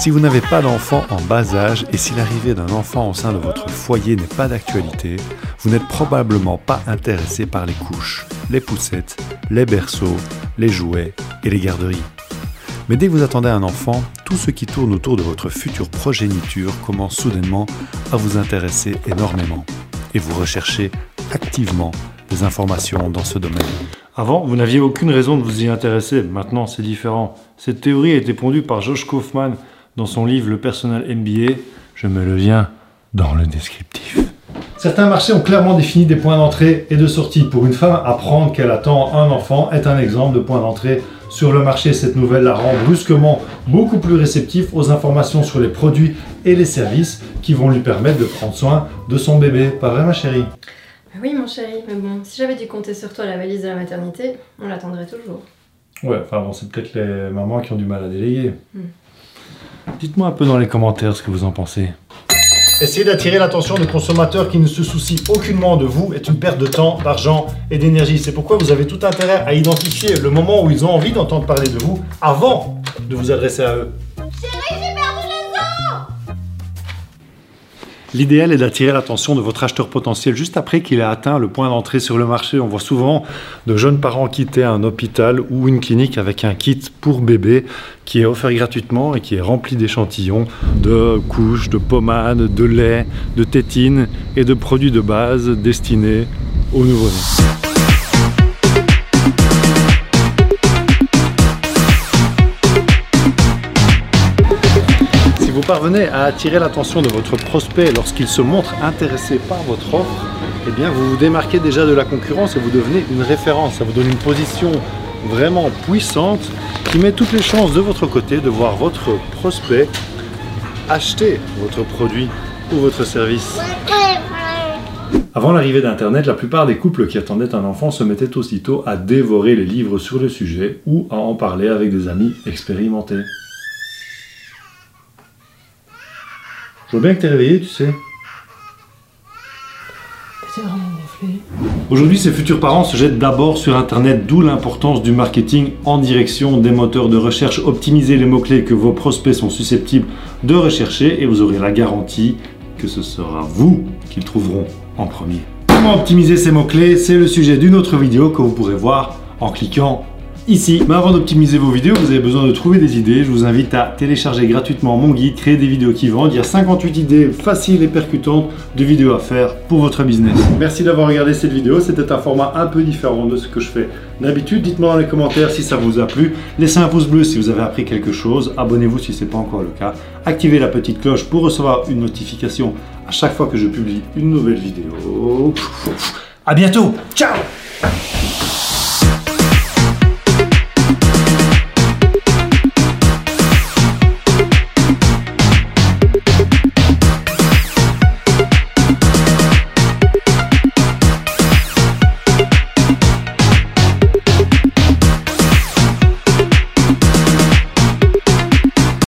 Si vous n'avez pas d'enfant en bas âge et si l'arrivée d'un enfant au sein de votre foyer n'est pas d'actualité, vous n'êtes probablement pas intéressé par les couches, les poussettes, les berceaux, les jouets et les garderies. Mais dès que vous attendez un enfant, tout ce qui tourne autour de votre future progéniture commence soudainement à vous intéresser énormément. Et vous recherchez activement des informations dans ce domaine. Avant, vous n'aviez aucune raison de vous y intéresser. Maintenant, c'est différent. Cette théorie a été pondue par Josh Kaufman dans son livre Le Personnel MBA. Je me le viens dans le descriptif. Certains marchés ont clairement défini des points d'entrée et de sortie. Pour une femme, apprendre qu'elle attend un enfant est un exemple de point d'entrée sur le marché. Cette nouvelle la rend brusquement beaucoup plus réceptif aux informations sur les produits et les services qui vont lui permettre de prendre soin de son bébé. Pas vrai ma chérie Oui, mon chéri, mais bon, si j'avais dû compter sur toi à la valise de la maternité, on l'attendrait toujours. Ouais, enfin bon, c'est peut-être les mamans qui ont du mal à déléguer. Dites-moi un peu dans les commentaires ce que vous en pensez. Essayer d'attirer l'attention de consommateurs qui ne se soucient aucunement de vous est une perte de temps, d'argent et d'énergie. C'est pourquoi vous avez tout intérêt à identifier le moment où ils ont envie d'entendre parler de vous avant de vous adresser à eux. L'idéal est d'attirer l'attention de votre acheteur potentiel juste après qu'il ait atteint le point d'entrée sur le marché. On voit souvent de jeunes parents quitter un hôpital ou une clinique avec un kit pour bébé qui est offert gratuitement et qui est rempli d'échantillons de couches, de pommades, de lait, de tétines et de produits de base destinés aux nouveau-nés. Vous parvenez à attirer l'attention de votre prospect lorsqu'il se montre intéressé par votre offre, eh bien vous vous démarquez déjà de la concurrence et vous devenez une référence. Ça vous donne une position vraiment puissante qui met toutes les chances de votre côté de voir votre prospect acheter votre produit ou votre service. Avant l'arrivée d'Internet, la plupart des couples qui attendaient un enfant se mettaient aussitôt à dévorer les livres sur le sujet ou à en parler avec des amis expérimentés. Je vois bien que t'es réveillé, tu sais. T'es vraiment gonflé. Aujourd'hui, ces futurs parents se jettent d'abord sur Internet, d'où l'importance du marketing en direction des moteurs de recherche. Optimisez les mots-clés que vos prospects sont susceptibles de rechercher et vous aurez la garantie que ce sera vous qu'ils trouveront en premier. Comment optimiser ces mots-clés? C'est le sujet d'une autre vidéo que vous pourrez voir en cliquant ici. Mais avant d'optimiser vos vidéos, vous avez besoin de trouver des idées. Je vous invite à télécharger gratuitement mon guide Créer des vidéos qui vendent. Il y a 58 idées faciles et percutantes de vidéos à faire pour votre business. Merci d'avoir regardé cette vidéo. C'était un format un peu différent de ce que je fais d'habitude. Dites-moi dans les commentaires si ça vous a plu. Laissez un pouce bleu si vous avez appris quelque chose. Abonnez-vous si ce n'est pas encore le cas. Activez la petite cloche pour recevoir une notification à chaque fois que je publie une nouvelle vidéo. À bientôt. Ciao